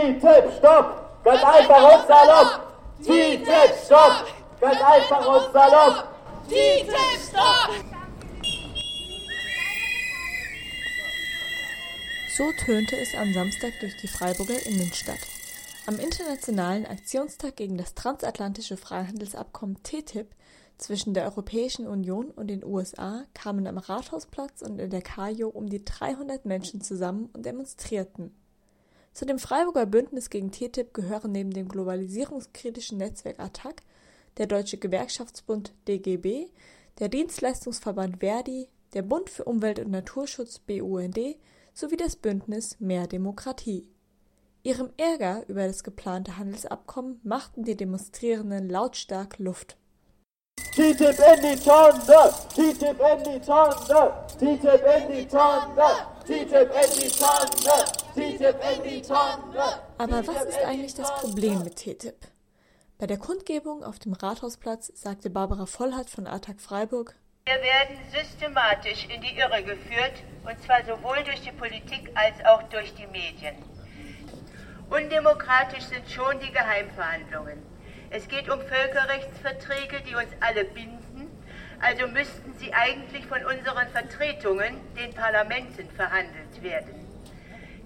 TTIP, stopp! Ganz einfach und salopp! TTIP, stopp! Ganz einfach und salopp! TTIP, stopp! So tönte es am Samstag durch die Freiburger Innenstadt. Am Internationalen Aktionstag gegen das transatlantische Freihandelsabkommen TTIP zwischen der Europäischen Union und den USA kamen am Rathausplatz und in der Kajo um die 300 Menschen zusammen und demonstrierten. Zu dem Freiburger Bündnis gegen TTIP gehören neben dem globalisierungskritischen Netzwerk ATTAC der Deutsche Gewerkschaftsbund DGB, der Dienstleistungsverband Verdi, der Bund für Umwelt und Naturschutz BUND sowie das Bündnis Mehr Demokratie. Ihrem Ärger über das geplante Handelsabkommen machten die Demonstrierenden lautstark Luft. TTIP in die Tonne! TTIP in die Tonne! TTIP in die Tonne! TTIP in die Tonne! TTIP in die Tonne! Aber was ist eigentlich das Problem mit TTIP? Bei der Kundgebung auf dem Rathausplatz sagte Barbara Vollhardt von ATAC Freiburg, wir werden systematisch in die Irre geführt, und zwar sowohl durch die Politik als auch durch die Medien. Undemokratisch sind schon die Geheimverhandlungen. Es geht um Völkerrechtsverträge, die uns alle binden, also müssten sie eigentlich von unseren Vertretungen, den Parlamenten, verhandelt werden.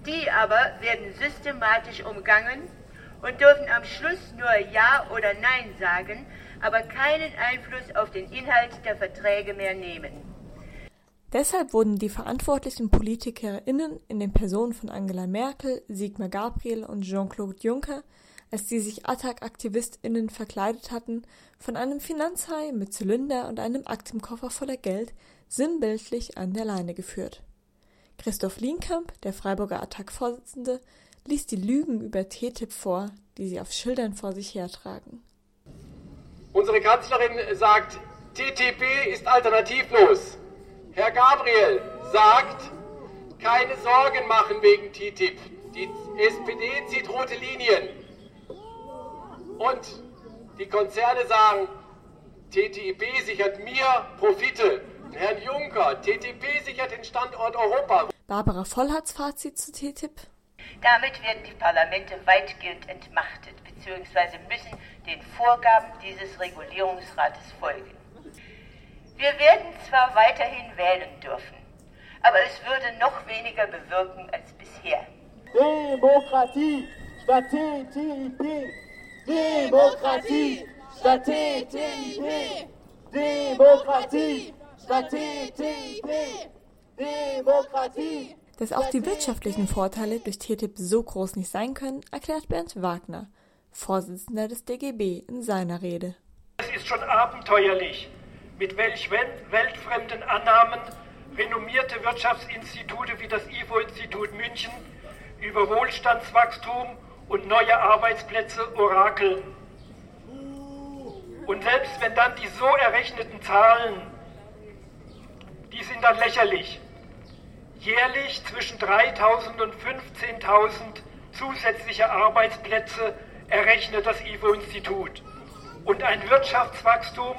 Die aber werden systematisch umgangen und dürfen am Schluss nur Ja oder Nein sagen, aber keinen Einfluss auf den Inhalt der Verträge mehr nehmen. Deshalb wurden die verantwortlichen PolitikerInnen in den Personen von Angela Merkel, Sigmar Gabriel und Jean-Claude Juncker als die sich Attac-AktivistInnen verkleidet hatten, von einem Finanzhai mit Zylinder und einem Aktenkoffer voller Geld sinnbildlich an der Leine geführt. Christoph Lienkamp, der Freiburger Attac-Vorsitzende, liest die Lügen über TTIP vor, die sie auf Schildern vor sich hertragen. Unsere Kanzlerin sagt, TTP ist alternativlos. Herr Gabriel sagt, keine Sorgen machen wegen TTIP. Die SPD zieht rote Linien. Und die Konzerne sagen, TTIP sichert mir Profite. Herrn Juncker, TTIP sichert den Standort Europa. Barbara Vollhards Fazit zu TTIP? Damit werden die Parlamente weitgehend entmachtet bzw. müssen den Vorgaben dieses Regulierungsrates folgen. Wir werden zwar weiterhin wählen dürfen, aber es würde noch weniger bewirken als bisher. Demokratie statt TTIP Demokratie statt TTIP. Demokratie TTIP. Demokratie. Dass auch die wirtschaftlichen Vorteile durch TTIP so groß nicht sein können, erklärt Bernd Wagner, Vorsitzender des DGB, in seiner Rede. Es ist schon abenteuerlich, mit welch weltfremden Annahmen renommierte Wirtschaftsinstitute wie das IFO-Institut München über Wohlstandswachstum und neue Arbeitsplätze orakeln. Und selbst wenn dann die so errechneten Zahlen, die sind dann lächerlich, jährlich zwischen 3.000 und 15.000 zusätzliche Arbeitsplätze errechnet das IFO-Institut und ein Wirtschaftswachstum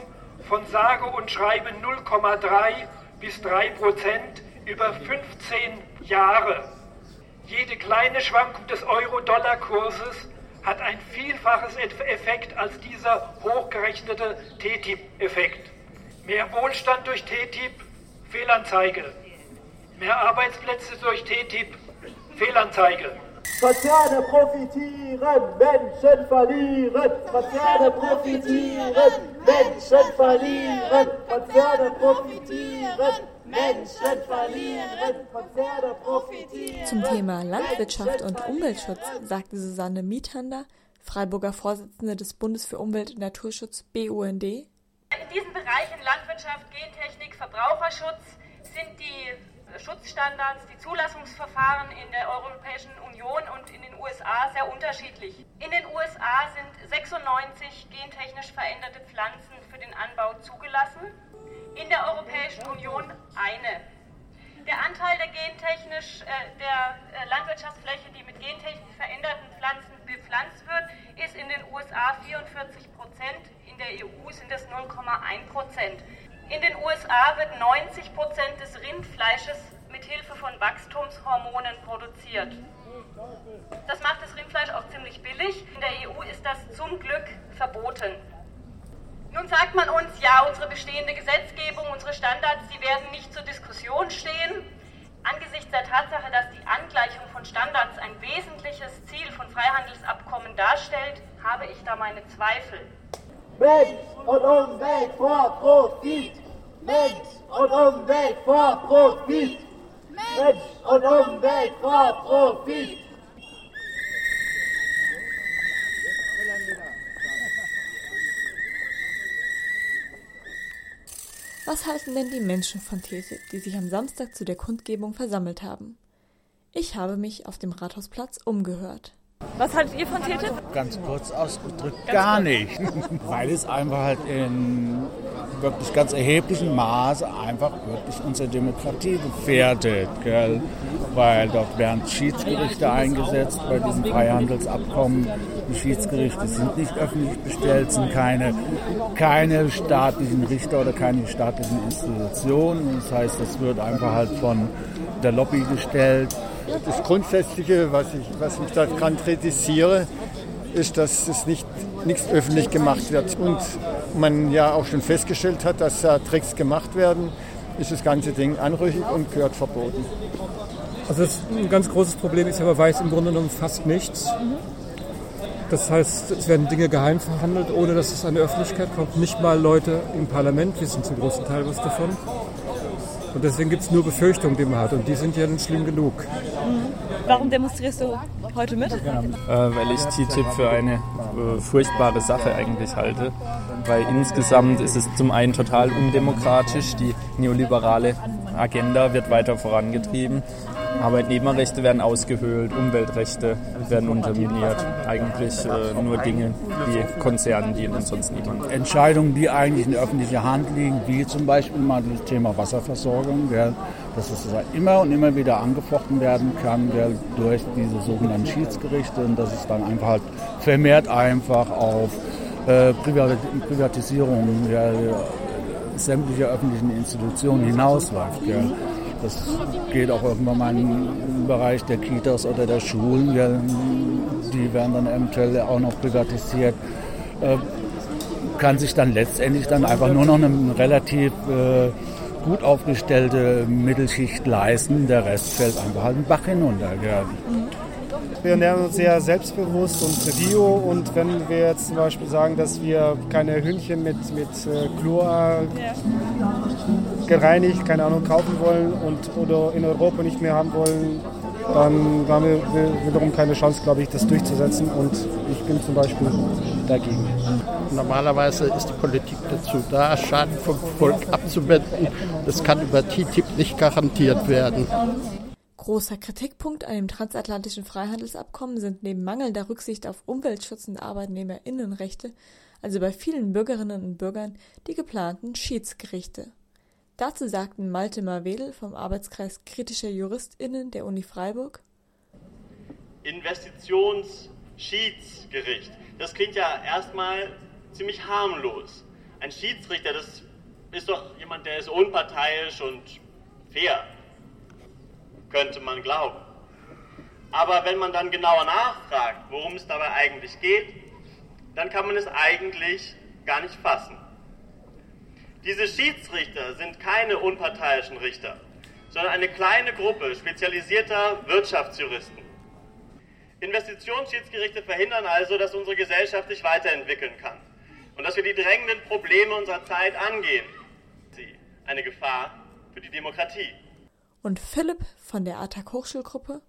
von sage und schreibe 0,3 bis 3 Prozent über 15 Jahre. Jede kleine Schwankung des Euro-Dollar-Kurses hat ein vielfaches Effekt als dieser hochgerechnete TTIP-Effekt. Mehr Wohlstand durch TTIP, Fehlanzeige. Mehr Arbeitsplätze durch TTIP, Fehlanzeige. Konzerne profitieren, Menschen verlieren. Konzerne profitieren, Menschen verlieren. Konzerne profitieren. Menschen verlieren, Konzerne profitieren. Zum Thema Landwirtschaft und Umweltschutz sagte Susanne Miethander, Freiburger Vorsitzende des Bundes für Umwelt und Naturschutz BUND. In diesen Bereichen Landwirtschaft, Gentechnik, Verbraucherschutz sind die Schutzstandards, die Zulassungsverfahren in der Europäischen Union und in den USA sehr unterschiedlich. In den USA sind 96 gentechnisch veränderte Pflanzen für den Anbau zugelassen in der Europäischen Union eine. Der Anteil der gentechnisch äh, der äh, Landwirtschaftsfläche, die mit gentechnisch veränderten Pflanzen bepflanzt wird, ist in den USA 44 Prozent, in der EU sind es 0,1 Prozent. In den USA wird 90 Prozent des Rindfleisches mit Hilfe von Wachstumshormonen produziert. Das macht das Rindfleisch das zum Glück verboten. Nun sagt man uns, ja, unsere bestehende Gesetzgebung, unsere Standards, die werden nicht zur Diskussion stehen. Angesichts der Tatsache, dass die Angleichung von Standards ein wesentliches Ziel von Freihandelsabkommen darstellt, habe ich da meine Zweifel. Mensch und Umwelt vor Profit! Mensch und Umwelt vor Profit! Mensch und Umwelt vor Profit! Was halten denn die Menschen von TTIP, die sich am Samstag zu der Kundgebung versammelt haben? Ich habe mich auf dem Rathausplatz umgehört. Was haltet ihr von TTIP? Ganz kurz ausgedrückt, Ganz gar kurz. nicht. Weil es einfach halt in wirklich ganz erheblichem Maße einfach wirklich unsere Demokratie gefährdet. Gell? Weil dort werden Schiedsgerichte eingesetzt bei diesem Freihandelsabkommen. Die Schiedsgerichte sind nicht öffentlich bestellt, sind keine, keine staatlichen Richter oder keine staatlichen Institutionen. Das heißt, es wird einfach halt von der Lobby gestellt. Das Grundsätzliche, was ich, was ich daran kritisiere, ist, dass es nicht, nichts öffentlich gemacht wird. Und man ja auch schon festgestellt hat, dass da Tricks gemacht werden, ist das ganze Ding anrüchig und gehört verboten. Also das ein ganz großes Problem ist, aber weiß im Grunde genommen fast nichts. Das heißt, es werden Dinge geheim verhandelt, ohne dass es an die Öffentlichkeit kommt. Nicht mal Leute im Parlament wissen zum großen Teil was davon. Und deswegen gibt es nur Befürchtungen, die man hat. Und die sind ja dann schlimm genug. Warum demonstrierst du heute mit? Äh, weil ich TTIP für eine äh, furchtbare Sache eigentlich halte. Weil insgesamt ist es zum einen total undemokratisch. Die neoliberale Agenda wird weiter vorangetrieben. Arbeitnehmerrechte werden ausgehöhlt, Umweltrechte werden unterminiert. Eigentlich äh, nur Dinge, die Konzernen dienen und sonst niemand. Entscheidungen, die eigentlich in öffentlicher Hand liegen, wie zum Beispiel mal das Thema Wasserversorgung, gell, dass es immer und immer wieder angefochten werden kann gell, durch diese sogenannten Schiedsgerichte und dass es dann einfach halt vermehrt einfach auf äh, Privatisierung ja, sämtlicher öffentlichen Institutionen hinausläuft. Gell. Das geht auch irgendwann mal im Bereich der Kitas oder der Schulen. Die werden dann eventuell auch noch privatisiert. Äh, kann sich dann letztendlich dann einfach nur noch eine relativ äh, gut aufgestellte Mittelschicht leisten. Der Rest fällt einfach halt den Bach hinunter. Wir ernähren uns sehr selbstbewusst und bio und wenn wir jetzt zum Beispiel sagen, dass wir keine Hühnchen mit, mit äh, Chlor gereinigt, keine Ahnung, kaufen wollen und oder in Europa nicht mehr haben wollen, dann haben wir wiederum keine Chance, glaube ich, das durchzusetzen. Und ich bin zum Beispiel dagegen. Normalerweise ist die Politik dazu da, Schaden vom Volk abzuwenden. Das kann über TTIP nicht garantiert werden. Großer Kritikpunkt an dem transatlantischen Freihandelsabkommen sind neben mangelnder Rücksicht auf Umweltschutz und Arbeitnehmerinnenrechte, also bei vielen Bürgerinnen und Bürgern, die geplanten Schiedsgerichte. Dazu sagten Malte Marwedel vom Arbeitskreis Kritischer JuristInnen der Uni Freiburg. Investitionsschiedsgericht. Das klingt ja erstmal ziemlich harmlos. Ein Schiedsrichter, das ist doch jemand, der ist unparteiisch und fair, könnte man glauben. Aber wenn man dann genauer nachfragt, worum es dabei eigentlich geht, dann kann man es eigentlich gar nicht fassen. Diese Schiedsrichter sind keine unparteiischen Richter, sondern eine kleine Gruppe spezialisierter Wirtschaftsjuristen. Investitionsschiedsgerichte verhindern also, dass unsere Gesellschaft sich weiterentwickeln kann und dass wir die drängenden Probleme unserer Zeit angehen. Sie eine Gefahr für die Demokratie. Und Philipp von der ATAC Hochschulgruppe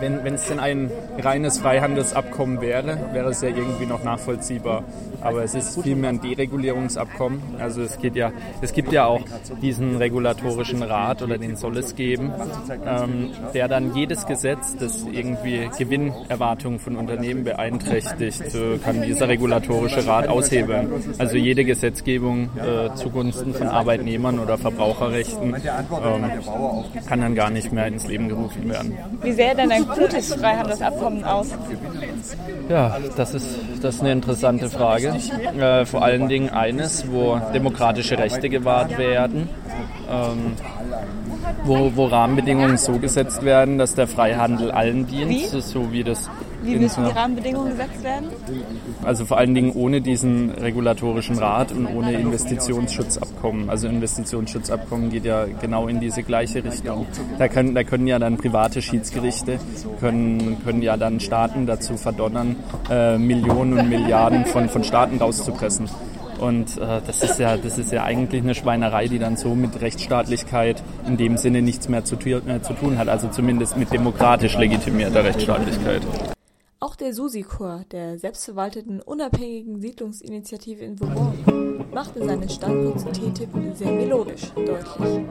wenn, es denn ein reines Freihandelsabkommen wäre, wäre es ja irgendwie noch nachvollziehbar. Aber es ist vielmehr ein Deregulierungsabkommen. Also es geht ja, es gibt ja auch diesen regulatorischen Rat oder den soll es geben, ähm, der dann jedes Gesetz, das irgendwie Gewinnerwartungen von Unternehmen beeinträchtigt, äh, kann dieser regulatorische Rat aushebeln. Also jede Gesetzgebung äh, zugunsten von Arbeitnehmern oder Verbraucherrechten ähm, kann dann gar nicht mehr ins Leben gerufen werden. Wie sähe denn ein gutes Freihandelsabkommen aus? Ja, das ist, das ist eine interessante Frage. Äh, vor allen Dingen eines, wo demokratische Rechte gewahrt werden, ähm, wo, wo Rahmenbedingungen so gesetzt werden, dass der Freihandel allen dient, so wie das Wie müssen die Rahmenbedingungen gesetzt werden? Also vor allen Dingen ohne diesen regulatorischen Rat und ohne Investitionsschutzabkommen. Also Investitionsschutzabkommen geht ja genau in diese gleiche Richtung. Da können, da können ja dann private Schiedsgerichte, können, können ja dann Staaten dazu verdonnern, äh, Millionen und Milliarden von, von Staaten rauszupressen. Und äh, das, ist ja, das ist ja eigentlich eine Schweinerei, die dann so mit Rechtsstaatlichkeit in dem Sinne nichts mehr zu, äh, zu tun hat, also zumindest mit demokratisch legitimierter Rechtsstaatlichkeit. Auch der SUSI-Chor der selbstverwalteten unabhängigen Siedlungsinitiative in Vauban machte seinen Standpunkt zu TTIP sehr melodisch deutlich.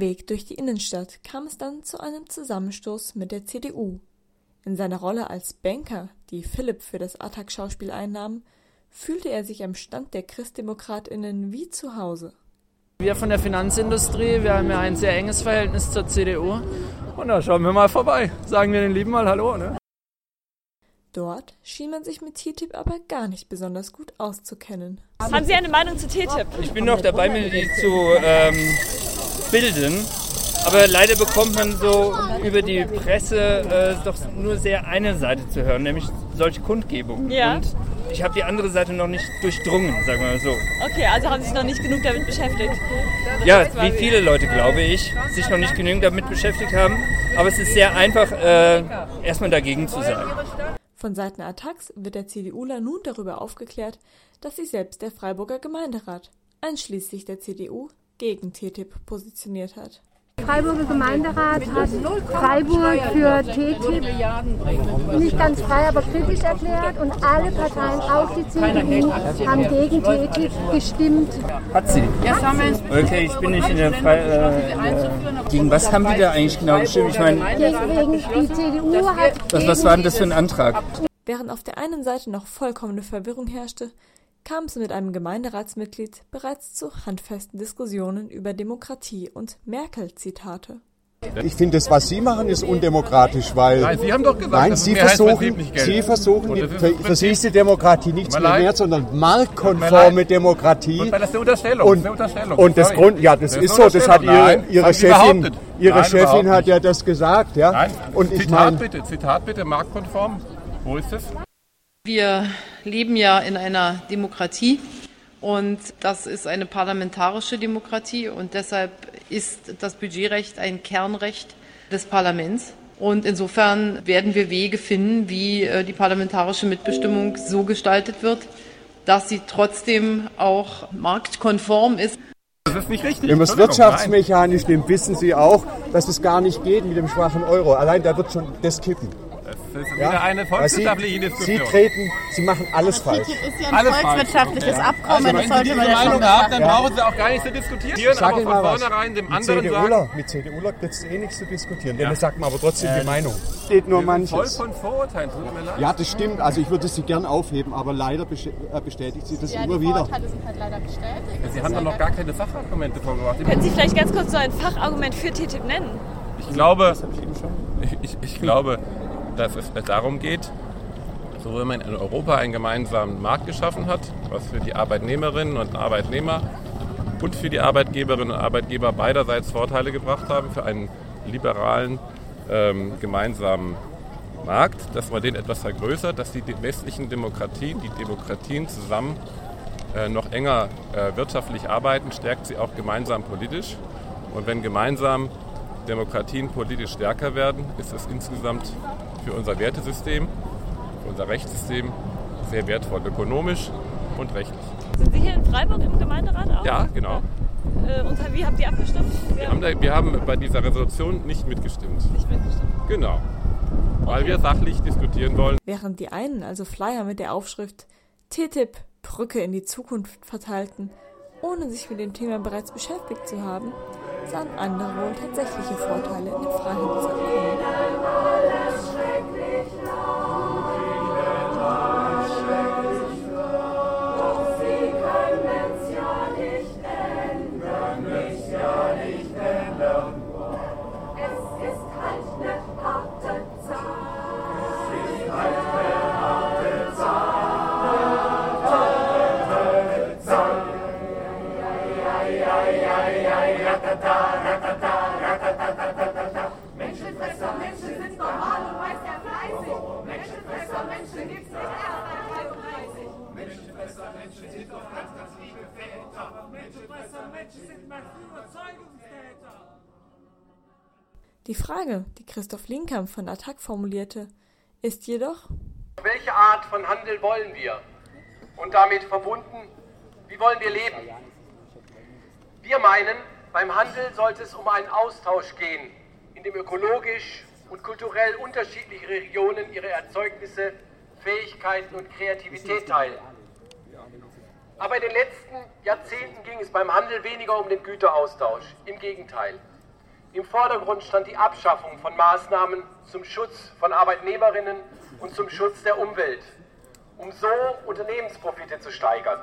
Weg durch die Innenstadt kam es dann zu einem Zusammenstoß mit der CDU. In seiner Rolle als Banker, die Philipp für das Attac-Schauspiel einnahm, fühlte er sich am Stand der ChristdemokratInnen wie zu Hause. Wir von der Finanzindustrie, wir haben ja ein sehr enges Verhältnis zur CDU. Und da schauen wir mal vorbei. Sagen wir den Lieben mal Hallo, ne? Dort schien man sich mit TTIP aber gar nicht besonders gut auszukennen. Haben Sie eine Meinung zu TTIP? Ich bin noch dabei, mir die zu ähm, bilden. Aber leider bekommt man so über die Presse äh, doch nur sehr eine Seite zu hören, nämlich solche Kundgebungen. Ja. Und ich habe die andere Seite noch nicht durchdrungen, sagen wir mal so. Okay, also haben Sie sich noch nicht genug damit beschäftigt. Ja, wie viele Leute, glaube ich, sich noch nicht genügend damit beschäftigt haben. Aber es ist sehr einfach, äh, erstmal dagegen zu sein. Von Seiten Attacks wird der CDUler nun darüber aufgeklärt, dass sich selbst der Freiburger Gemeinderat, einschließlich der CDU, gegen TTIP positioniert hat. Der Freiburger Gemeinderat hat Freiburg für TTIP nicht ganz frei, aber kritisch erklärt und alle Parteien, auch die CDU, haben gegen TTIP gestimmt. Hat sie? Okay, ich bin nicht in der Fre äh, äh, Gegen was haben die da eigentlich genau gestimmt? Ich meine, Gegen die CDU hat. was, was war denn das für ein Antrag? Während auf der einen Seite noch vollkommene Verwirrung herrschte, kam es mit einem Gemeinderatsmitglied bereits zu handfesten Diskussionen über Demokratie und Merkel-Zitate. Ich finde, das, was Sie machen, ist undemokratisch, weil. Nein, Sie haben doch gesagt, nein, Sie versuchen. Sie versuchen, die, für, für Sie ist die Demokratie nichts mehr wert, sondern marktkonforme. Demokratie. Und das ist eine Unterstellung, Und, das ist eine Unterstellung. und das Sorry. Grund, ja, das, Das ist so, das hat. Ihre, Nein, Ihre Chefin, behauptet. Ihre Nein, Chefin hat ja das gesagt, ja. Nein, Und ich Zitat meine, bitte, Zitat bitte, marktkonform. Wo ist es? Wir leben ja in einer Demokratie und das ist eine parlamentarische Demokratie und deshalb ist das Budgetrecht ein Kernrecht des Parlaments. Und insofern werden wir Wege finden, wie äh, die parlamentarische Mitbestimmung so gestaltet wird, dass sie trotzdem auch marktkonform ist. Das ist nicht richtig. wenn man es wirtschaftsmechanisch nimmt, wissen Sie auch, dass es gar nicht geht mit dem schwachen Euro. Allein da wird schon das kippen. Das ist wieder eine Sie, volkswirtschaftliche Sie Diskussion. treten, Sie machen alles falsch. TTIP ist ja ein Alles volkswirtschaftliches falsch. Abkommen, Also, das wenn sollte Sie diese Meinung haben, dann Ja. brauchen Sie auch gar nicht zu diskutieren, sag aber Ihnen von mal was. vornherein dem Mit anderen sagen, mit CDUler gibt es eh nichts zu diskutieren. Ja. Dann sagt man aber trotzdem Äh, die Meinung. Steht nur wir sind voll manches. von Vorurteilen, tut mir leid. Ja, das stimmt. Also ich würde sie gern aufheben, aber leider äh, bestätigt sie das Ja, immer die wieder. Vorurteile sind halt leider bestätigt. Sie haben doch noch gar keine Sachargumente vorgebracht. Können Sie vielleicht ganz kurz so ein Fachargument für TTIP nennen? Ich glaube, ich, ich, ich glaube, dass es darum geht, so wenn man in Europa einen gemeinsamen Markt geschaffen hat, was für die Arbeitnehmerinnen und Arbeitnehmer und für die Arbeitgeberinnen und Arbeitgeber beiderseits Vorteile gebracht haben, für einen liberalen ähm, gemeinsamen Markt, dass man den etwas vergrößert, dass die westlichen Demokratien, die Demokratien zusammen äh, noch enger äh, wirtschaftlich arbeiten, stärkt sie auch gemeinsam politisch. Und wenn gemeinsam Demokratien politisch stärker werden, ist es insgesamt für unser Wertesystem, für unser Rechtssystem sehr wertvoll, ökonomisch und rechtlich. Sind Sie hier in Freiburg im Gemeinderat auch? Ja, genau. Äh, und wie habt ihr abgestimmt? Wir haben, da, wir haben bei dieser Resolution nicht mitgestimmt. Nicht mitgestimmt. Genau. Weil wir sachlich diskutieren wollen. Während die einen also Flyer mit der Aufschrift TTIP Brücke in die Zukunft verteilten, ohne sich mit dem Thema bereits beschäftigt zu haben, sahen andere wohl tatsächliche Vorteile in dem Freihandelsabkommen. Die Frage, die Christoph Linkamp von Attac formulierte, ist jedoch, welche Art von Handel wollen wir? Und damit verbunden, wie wollen wir leben? Wir meinen, beim Handel sollte es um einen Austausch gehen, in dem ökologisch und kulturell unterschiedliche Regionen ihre Erzeugnisse, Fähigkeiten und Kreativität teilen. Aber in den letzten Jahrzehnten ging es beim Handel weniger um den Güteraustausch. Im Gegenteil. Im Vordergrund stand die Abschaffung von Maßnahmen zum Schutz von Arbeitnehmerinnen und zum Schutz der Umwelt, um so Unternehmensprofite zu steigern.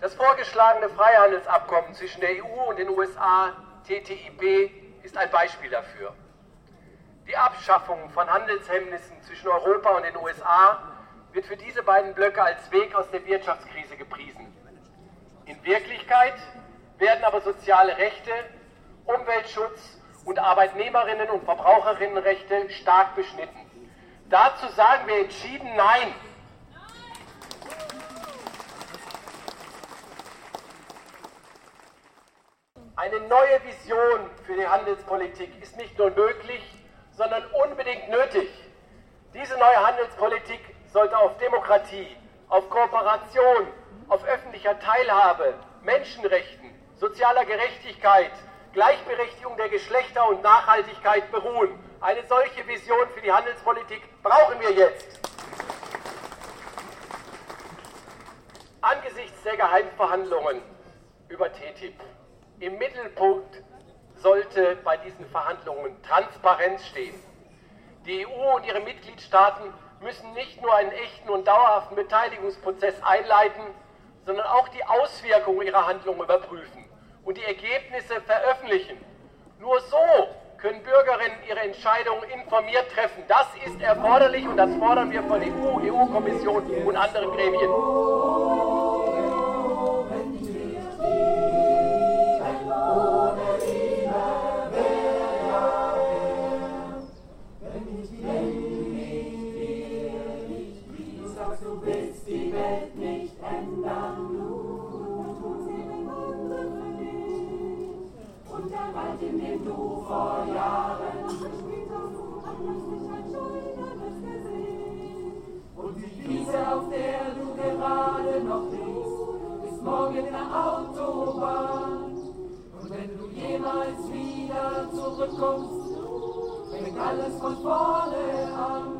Das vorgeschlagene Freihandelsabkommen zwischen der EU und den USA, TTIP, ist ein Beispiel dafür. Die Abschaffung von Handelshemmnissen zwischen Europa und den USA wird für diese beiden Blöcke als Weg aus der Wirtschaftskrise gepriesen. In Wirklichkeit werden aber soziale Rechte, Umweltschutz und Arbeitnehmerinnen und Verbraucherinnenrechte stark beschnitten. Dazu sagen wir entschieden Nein. Eine neue Vision für die Handelspolitik ist nicht nur möglich, sondern unbedingt nötig. Diese neue Handelspolitik sollte auf Demokratie, auf Kooperation, auf öffentlicher Teilhabe, Menschenrechten, sozialer Gerechtigkeit, Gleichberechtigung der Geschlechter und Nachhaltigkeit beruhen. Eine solche Vision für die Handelspolitik brauchen wir jetzt. Angesichts der Geheimverhandlungen über TTIP im Mittelpunkt sollte bei diesen Verhandlungen Transparenz stehen. Die EU und ihre Mitgliedstaaten müssen nicht nur einen echten und dauerhaften Beteiligungsprozess einleiten, sondern auch die Auswirkungen ihrer Handlungen überprüfen und die Ergebnisse veröffentlichen. Nur so können Bürgerinnen ihre Entscheidungen informiert treffen. Das ist erforderlich und das fordern wir von EU, EU-Kommission und anderen Gremien. Zurückkommst, fängt alles von vorne an.